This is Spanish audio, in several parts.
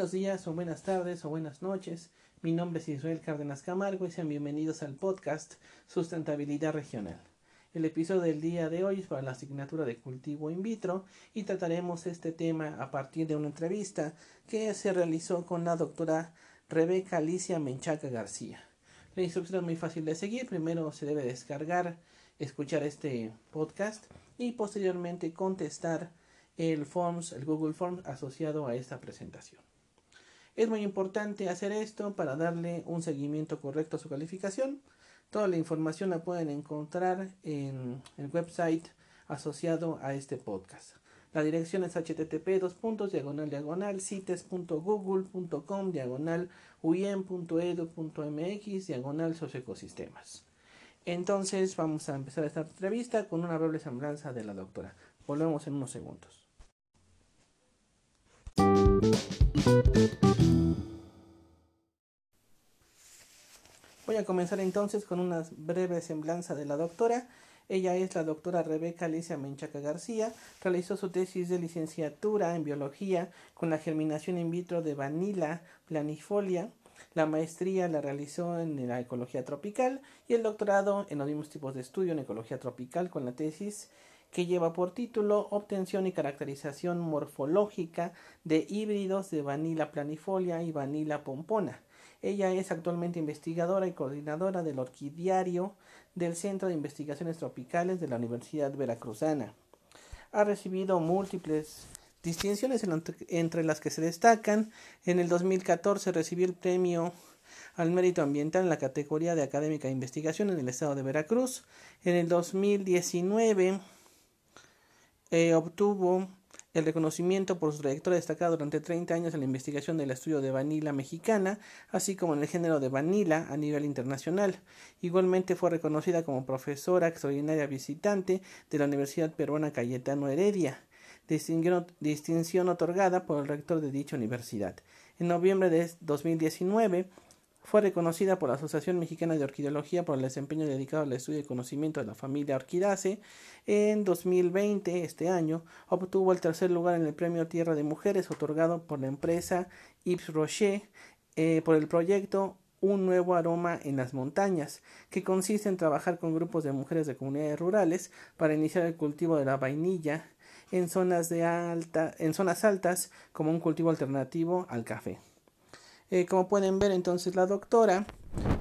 Buenos días o buenas tardes o buenas noches. Mi nombre es Israel Cárdenas Camargo y sean bienvenidos al podcast Sustentabilidad Regional. El episodio del día de hoy es para la asignatura de cultivo in vitro y trataremos este tema a partir de una entrevista que se realizó con la doctora Rebeca Alicia Menchaca García. La instrucción es muy fácil de seguir. Primero se debe descargar, escuchar este podcast y posteriormente contestar el Forms, el Google Forms asociado a esta presentación. Es muy importante hacer esto para darle un seguimiento correcto a su calificación. Toda la información la pueden encontrar en el website asociado a este podcast. La dirección es http dos puntos diagonal diagonal cites.google.com diagonal uiem.edu.mx diagonal socioecosistemas. Entonces vamos a empezar esta entrevista con una breve semblanza de la doctora. Volvemos en unos segundos. Voy a comenzar entonces con una breve semblanza de la doctora. Ella es la doctora Rebeca Alicia Menchaca García. Realizó su tesis de licenciatura en biología con la germinación in vitro de Vanilla planifolia. La maestría la realizó en la ecología tropical y el doctorado en los mismos tipos de estudio en ecología tropical con la tesis que lleva por título Obtención y caracterización morfológica de híbridos de Vanilla planifolia y Vanilla pompona. Ella es actualmente investigadora y coordinadora del orquidiario del Centro de Investigaciones Tropicales de la Universidad Veracruzana. Ha recibido múltiples distinciones entre las que se destacan. En el 2014 recibió el premio al mérito ambiental en la categoría de académica de investigación en el estado de Veracruz. En el 2019 eh, obtuvo el reconocimiento por su trayectoria destacada durante 30 años en la investigación del estudio de vanilla mexicana, así como en el género de vanilla a nivel internacional. Igualmente fue reconocida como profesora extraordinaria visitante de la Universidad Peruana Cayetano Heredia, distinción otorgada por el rector de dicha universidad. En noviembre de 2019 fue reconocida por la Asociación Mexicana de Orquideología por el desempeño dedicado al estudio y conocimiento de la familia Orquidaceae. En 2020, este año, obtuvo el tercer lugar en el Premio Tierra de Mujeres otorgado por la empresa Yves Rocher eh, por el proyecto Un nuevo aroma en las montañas, que consiste en trabajar con grupos de mujeres de comunidades rurales para iniciar el cultivo de la vainilla en zonas, de alta, en zonas altas como un cultivo alternativo al café. Eh, como pueden ver entonces la doctora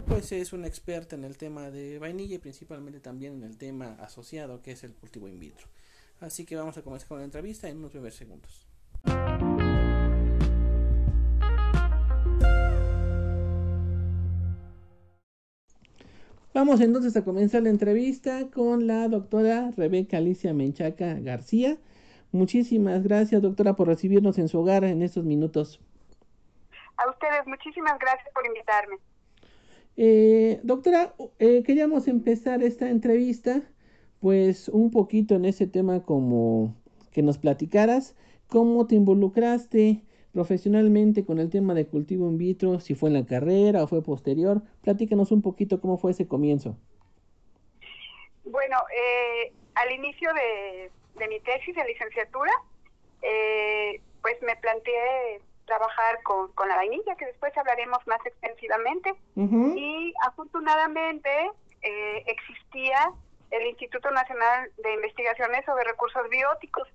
pues es una experta en el tema de vainilla y principalmente también en el tema asociado que es el cultivo in vitro. Así que vamos a comenzar con la entrevista en unos breves segundos. Vamos entonces a comenzar la entrevista con la doctora Rebeca Alicia Menchaca García. Muchísimas gracias doctora por recibirnos en su hogar en estos minutos. A ustedes, muchísimas gracias por invitarme. Eh, doctora, eh, queríamos empezar esta entrevista, pues un poquito en ese tema como que nos platicaras cómo te involucraste profesionalmente con el tema de cultivo in vitro, si fue en la carrera o fue posterior. Platícanos un poquito cómo fue ese comienzo. Bueno, eh, al inicio de, de, mi tesis de licenciatura, eh, pues me planteé trabajar con, con la vainilla, que después hablaremos más extensivamente. Y afortunadamente eh, existía el Instituto Nacional de Investigaciones sobre Recursos Bióticos.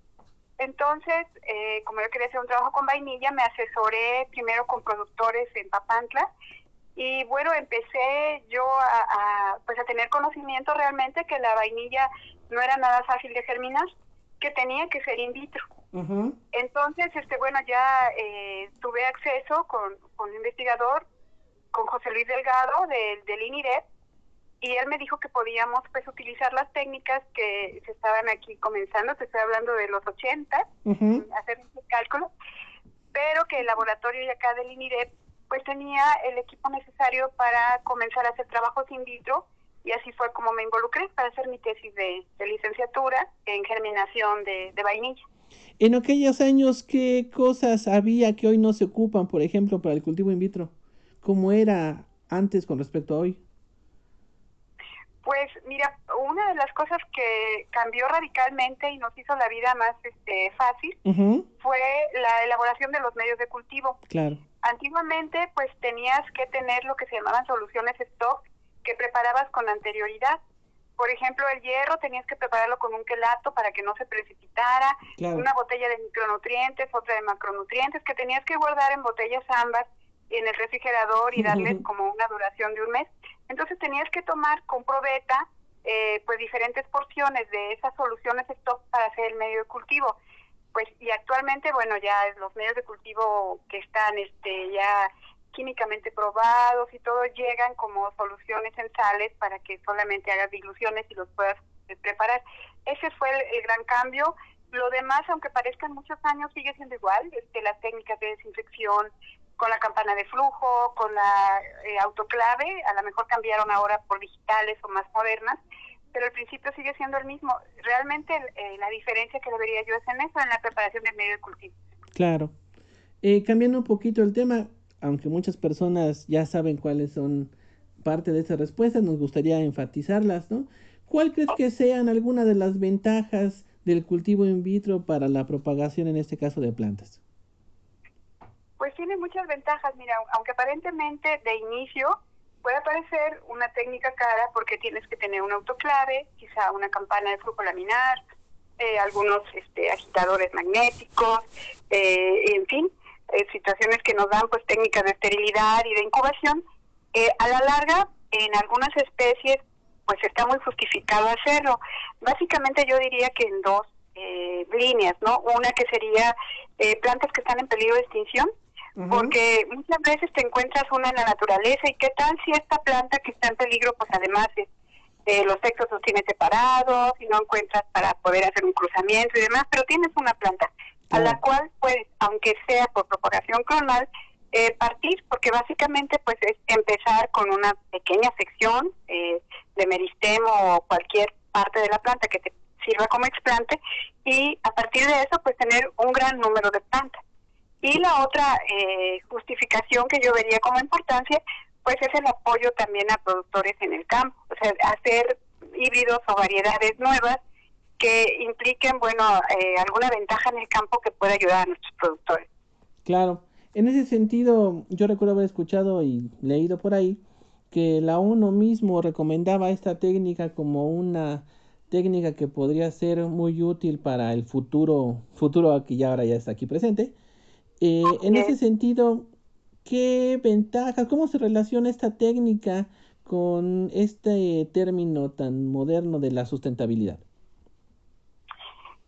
Entonces, eh, como yo quería hacer un trabajo con vainilla, me asesoré primero con productores en Papantla y bueno, empecé yo a, pues a tener conocimiento realmente que la vainilla no era nada fácil de germinar, que tenía que ser in vitro. Entonces, este, bueno, ya eh, tuve acceso con, un investigador, con José Luis Delgado del, del INIREP, y él me dijo que podíamos pues utilizar las técnicas que se estaban aquí comenzando, te estoy hablando de los 80, hacer ese cálculo, pero que el laboratorio de acá del INIREP pues tenía el equipo necesario para comenzar a hacer trabajos in vitro y así fue como me involucré para hacer mi tesis de, licenciatura en germinación de vainilla. En aquellos años, ¿qué cosas había que hoy no se ocupan, por ejemplo, para el cultivo in vitro? ¿Cómo era antes con respecto a hoy? Pues mira, una de las cosas que cambió radicalmente y nos hizo la vida más este, fácil fue la elaboración de los medios de cultivo. Claro. Antiguamente, pues tenías que tener lo que se llamaban soluciones stock que preparabas con anterioridad. Por ejemplo, el hierro tenías que prepararlo con un quelato para que no se precipitara, una botella de micronutrientes, otra de macronutrientes, que tenías que guardar en botellas ambas en el refrigerador y darles como una duración de un mes. Entonces tenías que tomar con probeta eh, pues diferentes porciones de esas soluciones stock para hacer el medio de cultivo. Pues y actualmente bueno ya los medios de cultivo que están este ya químicamente probados y todo llegan como soluciones en sales para que solamente hagas diluciones y los puedas eh, preparar. Ese fue el, gran cambio. Lo demás, aunque parezcan muchos años, sigue siendo igual. Este, las técnicas de desinfección con la campana de flujo, con la eh, autoclave, a lo mejor cambiaron ahora por digitales o más modernas, pero el principio sigue siendo el mismo. Realmente eh, la diferencia que debería yo es en eso, en la preparación del medio de cultivo. Claro. cambiando un poquito el tema, aunque muchas personas ya saben cuáles son parte de esa respuesta, nos gustaría enfatizarlas, ¿no? ¿Cuál crees que sean algunas de las ventajas del cultivo in vitro para la propagación, en este caso, de plantas? Pues tiene muchas ventajas, mira, aunque aparentemente de inicio puede parecer una técnica cara porque tienes que tener un autoclave, quizá una campana de flujo laminar, eh, algunos este, agitadores magnéticos, eh, en fin, eh, situaciones que nos dan pues técnicas de esterilidad y de incubación, eh, a la larga en algunas especies pues está muy justificado hacerlo. Básicamente yo diría que en dos eh, líneas, ¿no? Una que sería plantas que están en peligro de extinción, porque muchas veces te encuentras una en la naturaleza y qué tal si esta planta que está en peligro pues además los sexos los tiene separados y no encuentras para poder hacer un cruzamiento y demás, pero tienes una planta a la cual puedes, aunque sea por propagación clonal, eh, partir, porque básicamente pues es empezar con una pequeña sección eh, de meristemo o cualquier parte de la planta que te sirva como explante y a partir de eso pues tener un gran número de plantas. Y la otra eh, justificación que yo vería como importancia pues es el apoyo también a productores en el campo, o sea, hacer híbridos o variedades nuevas que impliquen, bueno, eh, alguna ventaja en el campo que pueda ayudar a nuestros productores. Claro, en ese sentido, yo recuerdo haber escuchado y leído por ahí que la ONU mismo recomendaba esta técnica como una técnica que podría ser muy útil para el futuro, futuro que ya ahora ya está aquí presente. Eh, en ese sentido, ¿qué ventajas, cómo se relaciona esta técnica con este término tan moderno de la sustentabilidad?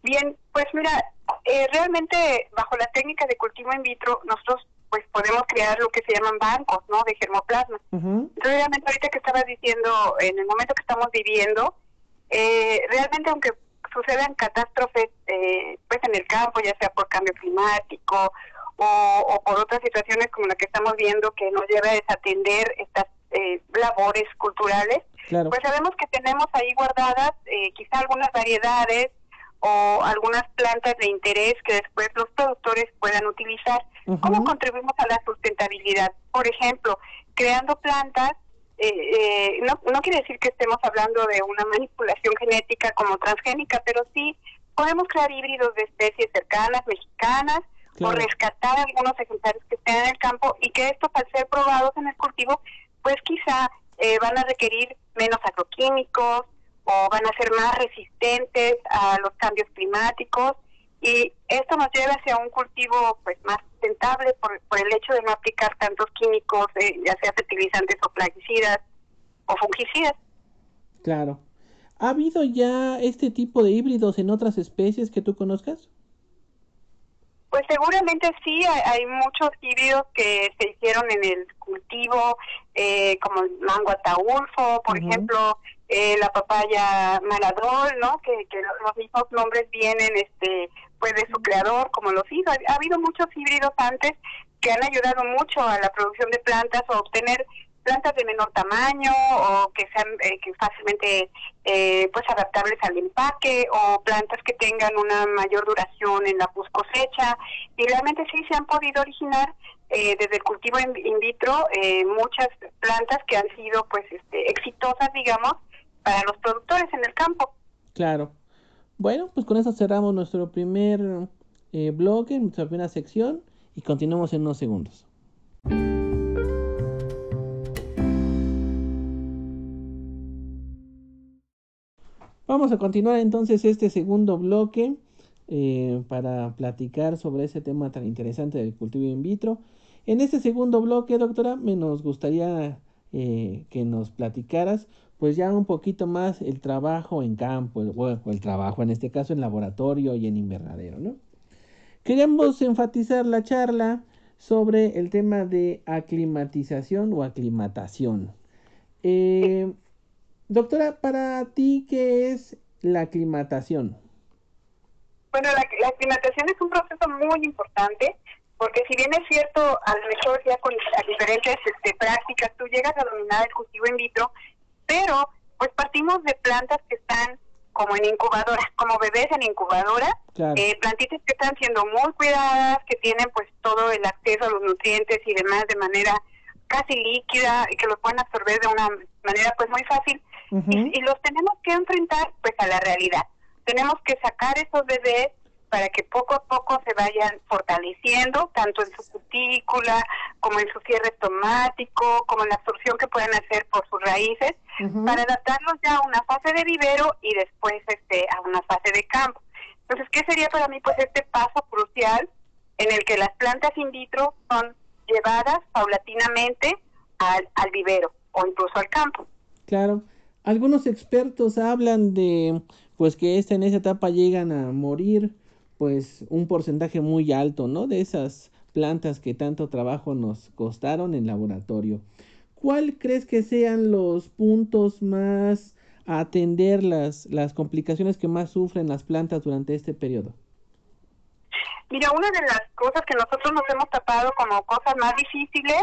Bien, pues mira, eh, realmente bajo la técnica de cultivo in vitro nosotros pues podemos crear lo que se llaman bancos, ¿no? De germoplasma. Entonces realmente ahorita que estabas diciendo, en el momento que estamos viviendo, eh, realmente aunque sucedan catástrofes eh, pues en el campo, ya sea por cambio climático o, por otras situaciones como la que estamos viendo que nos lleva a desatender estas labores culturales, pues sabemos que tenemos ahí guardadas quizá algunas variedades o algunas plantas de interés que después los productores puedan utilizar. ¿Cómo contribuimos a la sustentabilidad? Por ejemplo, creando plantas, eh, eh, no, no quiere decir que estemos hablando de una manipulación genética como transgénica, pero sí podemos crear híbridos de especies cercanas, mexicanas, o rescatar algunos ejemplares que estén en el campo y que estos al ser probados en el cultivo, pues quizá eh, van a requerir menos agroquímicos, o van a ser más resistentes a los cambios climáticos y esto nos lleva hacia un cultivo pues más sustentable por, por el hecho de no aplicar tantos químicos, eh, ya sea fertilizantes o plaguicidas o fungicidas. Claro. ¿Ha habido ya este tipo de híbridos en otras especies que tú conozcas? Pues seguramente sí, hay, muchos híbridos que se hicieron en el cultivo, eh, como el mango ataulfo, por ejemplo, eh, la papaya maladol, ¿no? Que, los mismos nombres vienen este pues de su creador, como los hizo. Ha, habido muchos híbridos antes que han ayudado mucho a la producción de plantas o obtener plantas de menor tamaño o que sean eh, que fácilmente eh, pues adaptables al empaque o plantas que tengan una mayor duración en la post cosecha y realmente sí se han podido originar eh, desde el cultivo in, vitro muchas plantas que han sido pues este, exitosas digamos para los productores en el campo. Claro. Bueno, pues con eso cerramos nuestro primer eh, bloque, nuestra primera sección y continuamos en unos segundos. Vamos a continuar entonces este segundo bloque eh, para platicar sobre ese tema tan interesante del cultivo in vitro. En este segundo bloque, doctora, me nos gustaría eh, que nos platicaras pues ya un poquito más el trabajo en campo, o el trabajo en este caso en laboratorio y en invernadero, ¿no? Queremos enfatizar la charla sobre el tema de aclimatización o aclimatación. Eh, doctora, para ti, ¿qué es la aclimatación? Bueno, la, aclimatación es un proceso muy importante porque si bien es cierto, a lo mejor ya con diferentes este, prácticas tú llegas a dominar el cultivo in vitro, pero pues partimos de plantas que están como en incubadora, como bebés en incubadora, eh, plantitas que están siendo muy cuidadas, que tienen pues todo el acceso a los nutrientes y demás de manera casi líquida y que lo pueden absorber de una manera pues muy fácil. Y, y, los tenemos que enfrentar pues a la realidad. Tenemos que sacar esos bebés para que poco a poco se vayan fortaleciendo, tanto en su cutícula, como en su cierre estomático, como en la absorción que pueden hacer por sus raíces, para adaptarlos ya a una fase de vivero y después este a una fase de campo. Entonces, ¿qué sería para mí pues este paso crucial en el que las plantas in vitro son llevadas paulatinamente al, al vivero o incluso al campo? Claro. Algunos expertos hablan de pues que esta, en esa etapa llegan a morir pues un porcentaje muy alto, ¿no? De esas plantas que tanto trabajo nos costaron en laboratorio. ¿Cuál crees que sean los puntos más a atender las, las complicaciones que más sufren las plantas durante este periodo? Mira, una de las cosas que nosotros nos hemos tapado como cosas más difíciles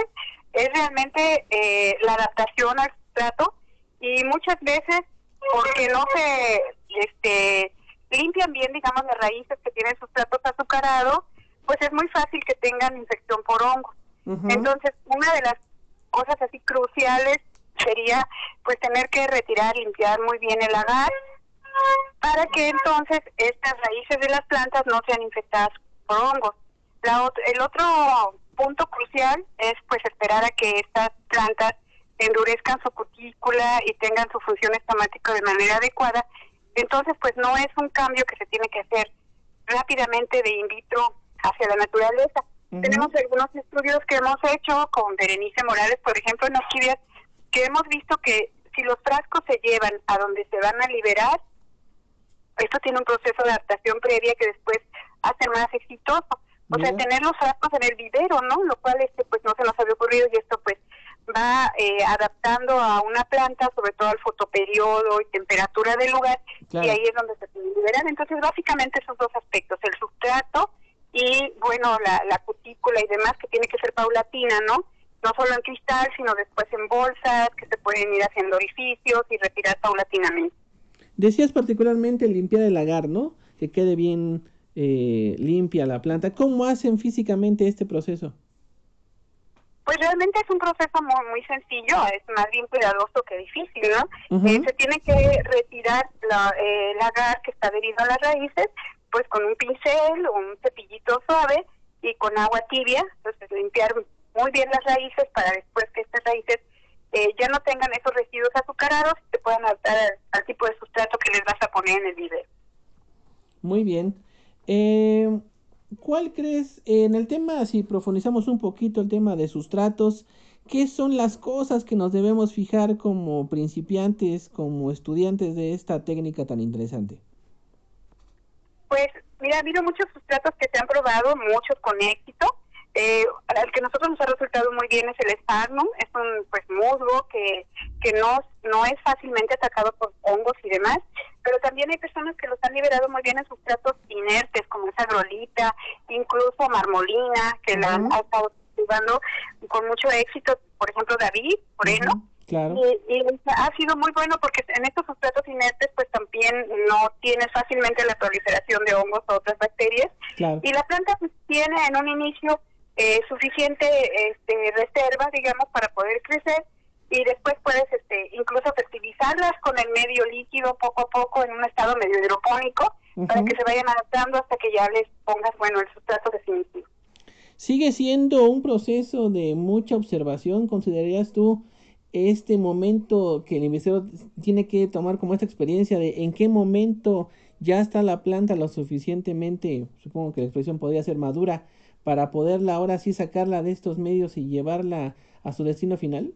es realmente eh, la adaptación al sustrato y muchas veces porque no se este limpian bien, digamos, las raíces que tienen sustratos azucarados, pues es muy fácil que tengan infección por hongos. Entonces, una de las cosas así cruciales sería pues tener que retirar, limpiar muy bien el agar para que entonces estas raíces de las plantas no sean infectadas por hongos. La, el otro punto crucial es pues esperar a que estas plantas endurezcan su cutícula y tengan su función estomática de manera adecuada entonces, pues no es un cambio que se tiene que hacer rápidamente de in vitro hacia la naturaleza. Tenemos algunos estudios que hemos hecho con Berenice Morales, por ejemplo, en orquídeas, que hemos visto que si los frascos se llevan a donde se van a liberar, esto tiene un proceso de adaptación previa que después hace más exitoso. O sea, tener los frascos en el vivero, ¿no? Lo cual este pues no se nos había ocurrido y esto pues va eh, adaptando a una planta, sobre todo al fotoperiodo y temperatura del lugar, y ahí es donde se puede liberar. Entonces, básicamente esos dos aspectos, el sustrato y, bueno, la, la cutícula y demás, que tiene que ser paulatina, ¿no? No solo en cristal, sino después en bolsas, que se pueden ir haciendo orificios y retirar paulatinamente. Decías particularmente limpiar el agar, ¿no? Que quede bien eh, limpia la planta. ¿Cómo hacen físicamente este proceso? Pues realmente es un proceso muy, muy sencillo, es más bien cuidadoso que difícil, ¿no? Eh, se tiene que retirar la, eh, el agar que está adherido a las raíces, pues con un pincel o un cepillito suave y con agua tibia, entonces limpiar muy bien las raíces para después que estas raíces eh, ya no tengan esos residuos azucarados y se puedan adaptar al, tipo de sustrato que les vas a poner en el video. Muy bien. Eh, ¿Cuál crees en el tema, si profundizamos un poquito el tema de sustratos, qué son las cosas que nos debemos fijar como principiantes, como estudiantes de esta técnica tan interesante? Pues mira, ha habido muchos sustratos que se han probado, muchos con éxito. Eh, el que nosotros nos ha resultado muy bien es el Sparnum, es un pues musgo que, que no, no es fácilmente atacado por hongos y demás, pero también hay personas que los han liberado muy bien en sustratos inertes, como esa grolita, incluso marmolina, que la han estado cultivando con mucho éxito, por ejemplo David Moreno. Claro. Y, ha sido muy bueno porque en estos sustratos inertes pues también no tiene fácilmente la proliferación de hongos o otras bacterias y la planta pues, tiene en un inicio eh, suficiente este, reserva, digamos, para poder crecer y después puedes este, incluso fertilizarlas con el medio líquido poco a poco en un estado medio hidropónico para que se vayan adaptando hasta que ya les pongas, bueno, el sustrato definitivo. Sigue siendo un proceso de mucha observación, ¿considerarías tú este momento que el investigador tiene que tomar como esta experiencia de en qué momento ya está la planta lo suficientemente, supongo que la expresión podría ser madura, para poderla ahora sí sacarla de estos medios y llevarla a su destino final?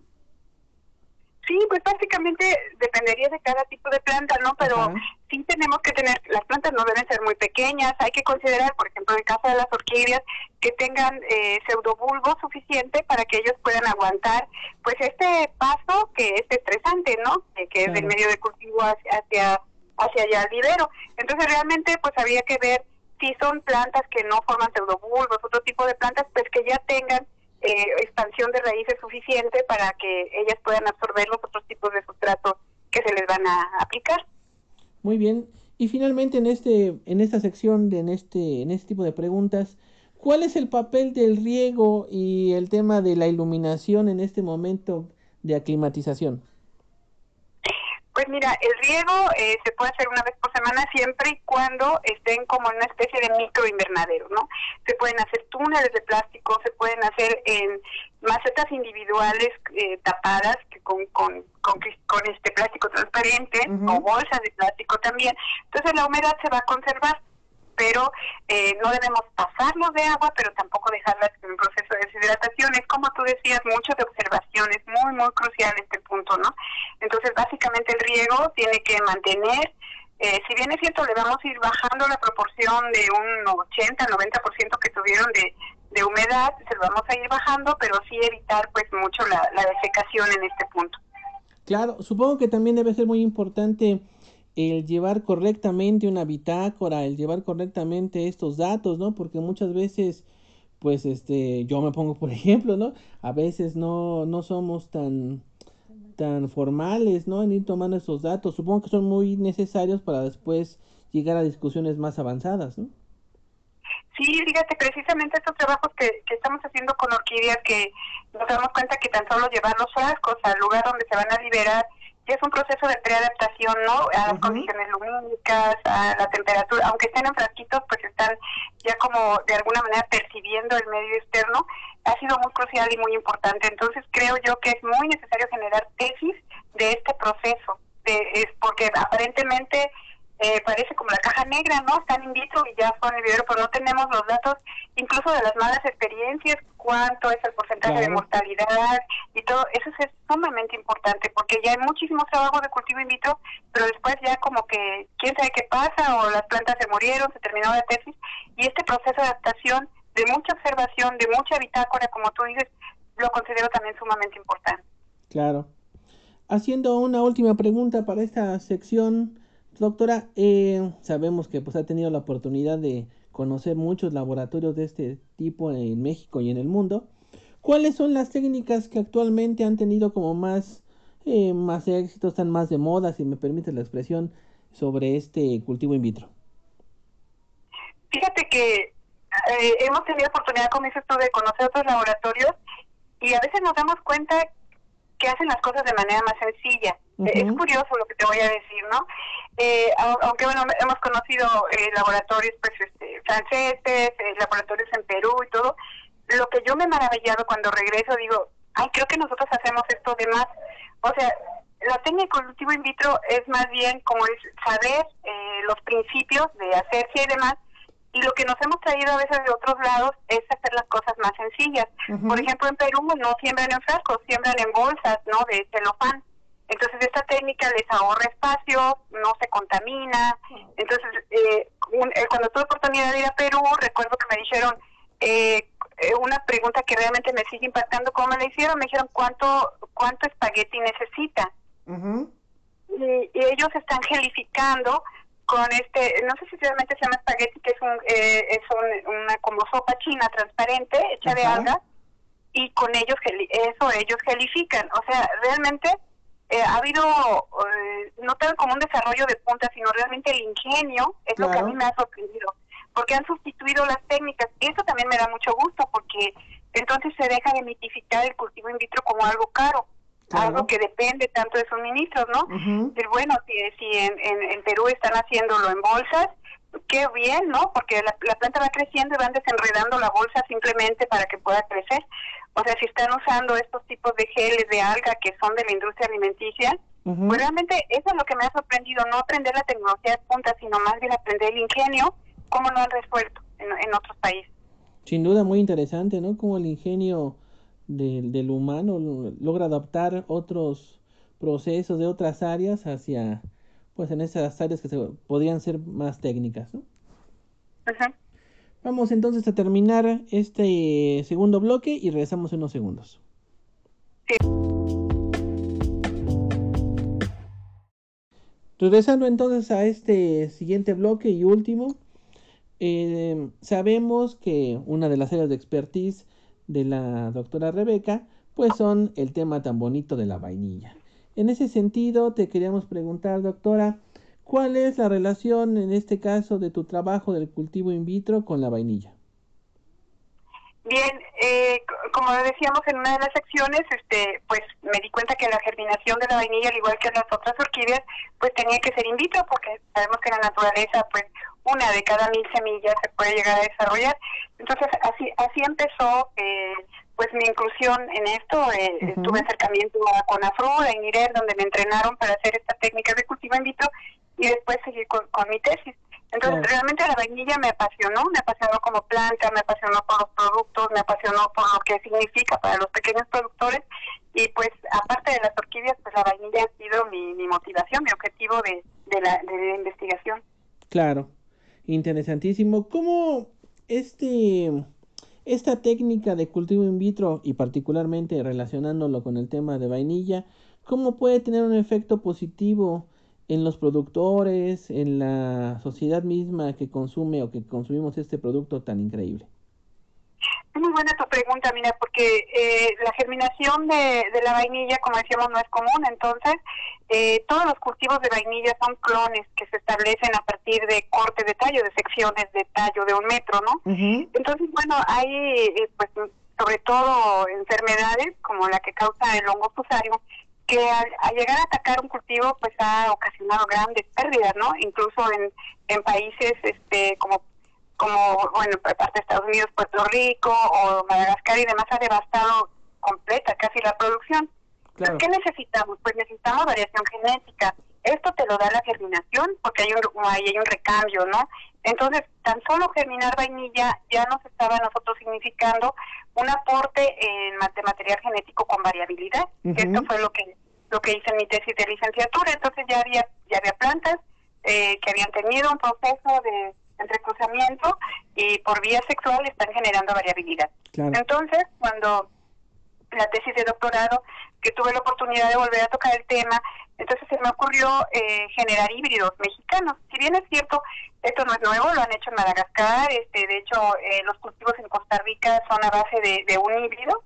Sí, pues básicamente dependería de cada tipo de planta, ¿no? Pero sí tenemos que tener, las plantas no deben ser muy pequeñas, hay que considerar, por ejemplo, en el caso de las orquídeas, que tengan eh, pseudobulbo suficiente para que ellos puedan aguantar, pues este paso que es estresante, ¿no? Que, es del medio de cultivo hacia, hacia, hacia allá al vivero. Entonces realmente pues había que ver si son plantas que no forman pseudobulbos, otro tipo de plantas, pues que ya tengan eh, expansión de raíces suficiente para que ellas puedan absorber los otros tipos de sustratos que se les van a aplicar. Muy bien. Y finalmente en este en esta sección de en este en este tipo de preguntas, ¿cuál es el papel del riego y el tema de la iluminación en este momento de aclimatización? Pues mira, el riego eh, se puede hacer una vez por semana siempre y cuando estén como en una especie de micro invernadero, ¿no? Se pueden hacer túneles de plástico, se pueden hacer en macetas individuales eh, tapadas que con, con, con, este plástico transparente o bolsas de plástico también. Entonces la humedad se va a conservar pero eh, no debemos pasarnos de agua, pero tampoco dejarlas en un proceso de deshidratación. Es como tú decías, mucho de observación, es muy, muy crucial este punto, ¿no? Entonces, básicamente el riego tiene que mantener, eh, si bien es cierto, le vamos a ir bajando la proporción de un 80-90% que tuvieron de, de humedad, se lo vamos a ir bajando, pero sí evitar pues mucho la, la desecación en este punto. Claro, supongo que también debe ser muy importante el llevar correctamente una bitácora, el llevar correctamente estos datos, ¿no? Porque muchas veces, pues, este, yo me pongo por ejemplo, ¿no? A veces no, no somos tan, tan formales, ¿no? En ir tomando estos datos. Supongo que son muy necesarios para después llegar a discusiones más avanzadas, ¿no? Sí, fíjate, precisamente estos trabajos que, que estamos haciendo con orquídeas, que nos damos cuenta que tan solo llevar los frascos al lugar donde se van a liberar es un proceso de preadaptación, ¿no? A las condiciones lumínicas, a la temperatura, aunque estén en frasquitos, pues están ya como de alguna manera percibiendo el medio externo, ha sido muy crucial y muy importante. Entonces creo yo que es muy necesario generar tesis de este proceso, de, es porque aparentemente eh, parece como la caja negra, ¿no? Están in vitro y ya son el vivero, pero no tenemos los datos incluso de las malas experiencias, cuánto es el porcentaje de mortalidad y todo. Eso es sumamente importante porque ya hay muchísimos trabajos de cultivo in vitro, pero después ya como que quién sabe qué pasa o las plantas se murieron, se terminó la tesis y este proceso de adaptación de mucha observación, de mucha bitácora, como tú dices, lo considero también sumamente importante. Claro. Haciendo una última pregunta para esta sección, Doctora, eh, sabemos que pues ha tenido la oportunidad de conocer muchos laboratorios de este tipo en México y en el mundo. ¿Cuáles son las técnicas que actualmente han tenido como más, eh, más éxito, están más de moda, si me permite la expresión, sobre este cultivo in vitro? Fíjate que eh, hemos tenido oportunidad, como dices tú, de conocer otros laboratorios y a veces nos damos cuenta que hacen las cosas de manera más sencilla. Es curioso lo que te voy a decir, ¿no? Eh, aunque bueno, hemos conocido eh, laboratorios pues franceses, eh, laboratorios en Perú y todo, lo que yo me he maravillado cuando regreso digo, ay, creo que nosotros hacemos esto de más. O sea, la técnica cultivo in vitro es más bien como es saber eh, los principios de hacerse y demás, y lo que nos hemos traído a veces de otros lados es hacer las cosas más sencillas. Por ejemplo, en Perú no siembran en frascos, siembran en bolsas, ¿no? De celofán. Entonces esta técnica les ahorra espacio, no se contamina. Entonces, eh, eh, cuando tuve oportunidad de ir a Perú, recuerdo que me dijeron eh, eh, una pregunta que realmente me sigue impactando, ¿cómo me la hicieron? Me dijeron, ¿cuánto, cuánto espagueti necesita? y, ellos están gelificando con este, no sé si realmente se llama espagueti, que es, un, eh, es una como sopa china transparente, hecha de algas, y con ellos, eso ellos gelifican. O sea, realmente eh, ha habido eh, no tanto como un desarrollo de punta, sino realmente el ingenio es lo que a mí me ha sorprendido, porque han sustituido las técnicas. Eso también me da mucho gusto, porque entonces se deja de mitificar el cultivo in vitro como algo caro. algo que depende tanto de suministros, ¿no? Y bueno, si, si en, en, Perú están haciéndolo en bolsas, qué bien, ¿no? Porque la, planta va creciendo y van desenredando la bolsa simplemente para que pueda crecer. O sea, si están usando estos tipos de geles de alga que son de la industria alimenticia, pues realmente eso es lo que me ha sorprendido, no aprender la tecnología de punta, sino más bien aprender el ingenio, cómo lo han resuelto en, en otros países. Sin duda muy interesante, ¿no? Como el ingenio del, del humano logra adaptar otros procesos de otras áreas hacia, pues en esas áreas que se, podrían ser más técnicas, ¿no? Vamos entonces a terminar este segundo bloque y regresamos en unos segundos. Regresando entonces a este siguiente bloque y último, eh, sabemos que una de las áreas de expertise de la doctora Rebeca, pues son el tema tan bonito de la vainilla. En ese sentido, te queríamos preguntar, doctora, ¿cuál es la relación en este caso de tu trabajo del cultivo in vitro con la vainilla? Bien, eh, como decíamos en una de las secciones, este, pues me di cuenta que la germinación de la vainilla, al igual que las otras orquídeas, pues tenía que ser in vitro, porque sabemos que en la naturaleza, pues una de cada mil semillas se puede llegar a desarrollar. Entonces, así, así empezó eh, pues mi inclusión en esto. Eh, Tuve acercamiento con Afru, en IRER, donde me entrenaron para hacer esta técnica de cultivo in vitro y después seguir con, mi tesis. Entonces, realmente la vainilla me apasionó, me apasionó como planta, me apasionó por los productos, me apasionó por lo que significa para los pequeños productores y pues aparte de las orquídeas, pues la vainilla ha sido mi, mi motivación, mi objetivo de, de, la, de la investigación. Claro, interesantísimo. ¿Cómo este, esta técnica de cultivo in vitro y particularmente relacionándolo con el tema de vainilla, cómo puede tener un efecto positivo en los productores, en la sociedad misma que consume o que consumimos este producto tan increíble? muy buena tu pregunta, mira, porque eh, la germinación de, la vainilla, como decíamos, no es común. Entonces, eh, todos los cultivos de vainilla son clones que se establecen a partir de corte de tallo, de secciones de tallo de un metro, ¿no? Entonces, bueno, hay, eh, pues, sobre todo enfermedades como la que causa el hongo fusario, que al, llegar a atacar un cultivo, pues ha ocasionado grandes pérdidas, ¿no? Incluso en, en países este como como, bueno, parte de Estados Unidos, Puerto Rico o Madagascar y demás ha devastado completa casi la producción. ¿Qué necesitamos? Pues necesitamos variación genética. Esto te lo da la germinación porque hay un, hay un recambio, ¿no? Entonces, tan solo germinar vainilla ya nos estaba a nosotros significando un aporte en material genético con variabilidad. Esto fue lo que lo que hice en mi tesis de licenciatura. Entonces ya había ya había plantas eh, que habían tenido un proceso de entre cruzamiento y por vía sexual están generando variabilidad. Entonces, cuando la tesis de doctorado, que tuve la oportunidad de volver a tocar el tema, entonces se me ocurrió eh, generar híbridos mexicanos. Si bien es cierto, esto no es nuevo, lo han hecho en Madagascar, este, de hecho eh, los cultivos en Costa Rica son a base de, de un híbrido,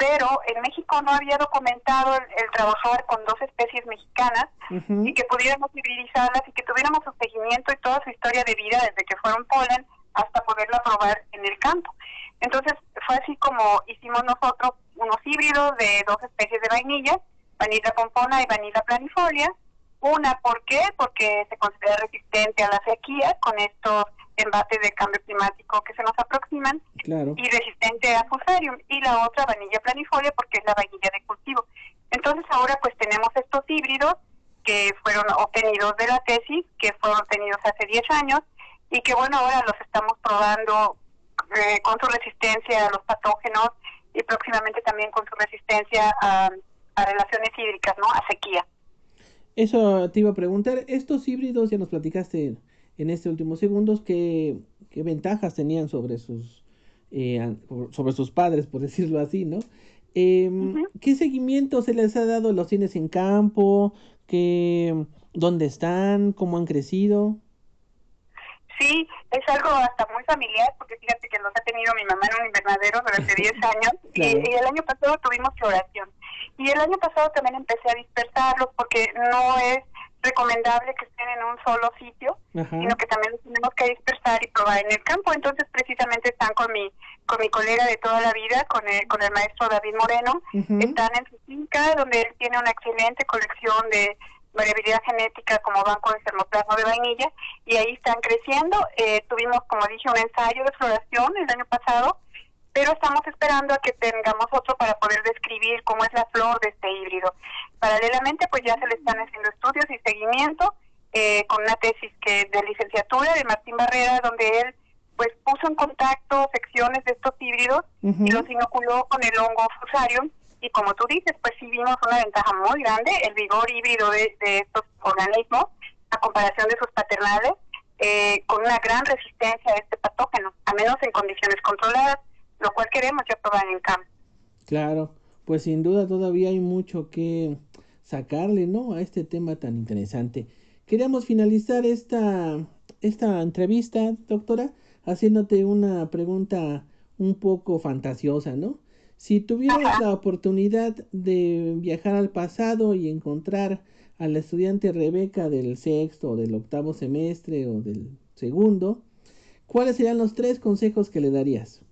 pero en México no había documentado el, trabajar con dos especies mexicanas y que pudiéramos hibridizarlas y que tuviéramos su seguimiento y toda su historia de vida desde que fueron polen hasta poderla probar en el campo. Entonces fue así como hicimos nosotros unos híbridos de dos especies de vainilla, vanilla pompona y vanilla planifolia. Una, ¿por qué? Porque se considera resistente a la sequía con estos embates de cambio climático que se nos aproximan y resistente a fusarium y la otra vanilla planifolia porque es la vainilla de cultivo. Entonces ahora pues tenemos estos híbridos que fueron obtenidos de la tesis, que fueron obtenidos hace 10 años y que bueno ahora los estamos probando eh, con su resistencia a los patógenos y próximamente también con su resistencia a, a relaciones hídricas, ¿no? A sequía. Eso te iba a preguntar, estos híbridos ya nos platicaste en estos últimos segundos qué, qué ventajas tenían sobre sus, eh, sobre sus padres, por decirlo así, ¿no? Em, ¿Qué seguimiento se les ha dado? ¿Los tienes en campo? ¿Qué, ¿Dónde están? ¿Cómo han crecido? Sí, es algo hasta muy familiar, porque fíjate que los ha tenido mi mamá en un invernadero durante 10 años, y, y, el año pasado tuvimos floración. Y el año pasado también empecé a dispersarlos, porque no es recomendable que estén en un solo sitio, sino que también los tenemos que dispersar y probar en el campo. Entonces, precisamente están con mi con mi colega de toda la vida, con el, con el maestro David Moreno. Están en su finca, donde él tiene una excelente colección de variabilidad genética como banco de germoplasma de vainilla, y ahí están creciendo. Eh, tuvimos, como dije, un ensayo de floración el año pasado, pero estamos esperando a que tengamos otro para poder describir cómo es la flor de este híbrido. Paralelamente, pues ya se le están haciendo estudios y seguimiento eh, con una tesis que de licenciatura de Martín Barrera, donde él pues puso en contacto secciones de estos híbridos y los inoculó con el hongo fusarium y como tú dices, pues sí vimos una ventaja muy grande, el vigor híbrido de, estos organismos a comparación de sus paternales, eh, con una gran resistencia a este patógeno, a menos en condiciones controladas, lo cual queremos ya probar en campo. Claro, pues sin duda todavía hay mucho que sacarle, ¿no? A este tema tan interesante. Queríamos finalizar esta, esta entrevista, doctora, haciéndote una pregunta un poco fantasiosa, ¿no? Si tuvieras la oportunidad de viajar al pasado y encontrar a la estudiante Rebeca del sexto o del octavo semestre o del segundo, ¿cuáles serían los tres consejos que le darías?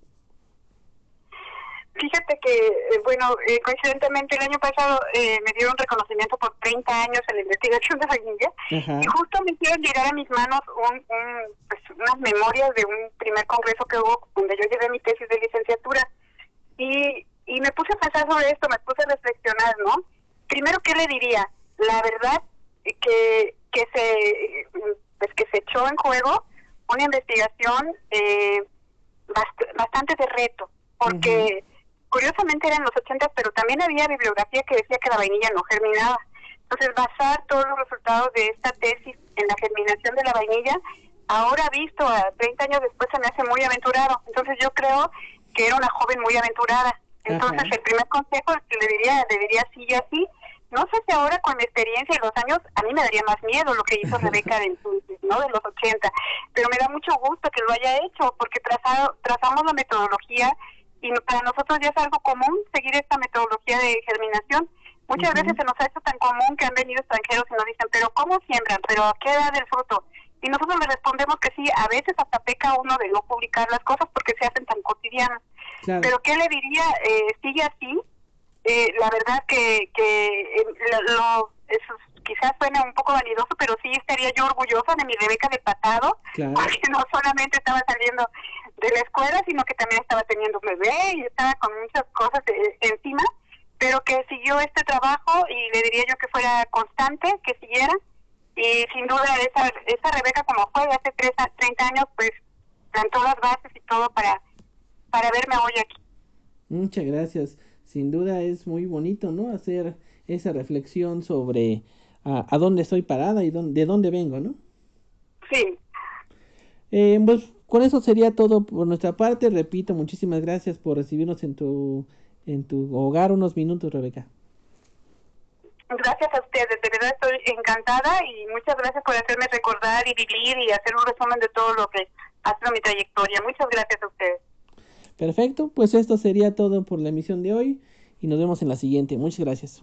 Fíjate que, eh, bueno, eh, coincidentemente el año pasado eh, me dieron reconocimiento por 30 años en la investigación de la y justo me hicieron llegar a mis manos un, pues, unas memorias de un primer congreso que hubo donde yo llevé mi tesis de licenciatura y, y me puse a pensar sobre esto, me puse a reflexionar, ¿no? Primero, ¿qué le diría? La verdad que, que, se, pues, que se echó en juego una investigación eh, bastante de reto, porque curiosamente eran los 80, pero también había bibliografía que decía que la vainilla no germinaba. Entonces, basar todos los resultados de esta tesis en la germinación de la vainilla, ahora visto a 30 años después, se me hace muy aventurado. Entonces, yo creo que era una joven muy aventurada. Entonces, el primer consejo que le diría, le diría sí y así. No sé si ahora con mi experiencia y los años, a mí me daría más miedo lo que hizo Rebeca de, ¿no? de los 80, pero me da mucho gusto que lo haya hecho, porque trazado, trazamos la metodología y para nosotros ya es algo común seguir esta metodología de germinación. Muchas veces se nos ha hecho tan común que han venido extranjeros y nos dicen, pero ¿cómo siembran? ¿Pero a qué edad el fruto? Y nosotros le respondemos que sí, a veces hasta peca uno de no publicar las cosas porque se hacen tan cotidianas. Pero ¿qué le diría? Eh, sigue así. Eh, la verdad que, que eh, lo, eso quizás suene un poco vanidoso, pero sí estaría yo orgullosa de mi Rebeca de pasado, porque no solamente estaba saliendo de la escuela, sino que también estaba teniendo un bebé y estaba con muchas cosas encima, pero que siguió este trabajo y le diría yo que fuera constante, que siguiera. Y sin duda esa, esa Rebeca como fue hace 30 años, pues plantó las bases y todo para, para verme hoy aquí. Muchas gracias. Sin duda es muy bonito, ¿no? Hacer esa reflexión sobre a, a dónde estoy parada y dónde, de dónde vengo, ¿no? Sí. Eh, pues con eso sería todo por nuestra parte. Repito, muchísimas gracias por recibirnos en tu, en tu hogar unos minutos, Rebeca. Gracias a ustedes, de verdad estoy encantada y muchas gracias por hacerme recordar y vivir y hacer un resumen de todo lo que ha sido mi trayectoria. Muchas gracias a ustedes. Perfecto, pues esto sería todo por la emisión de hoy y nos vemos en la siguiente. Muchas gracias.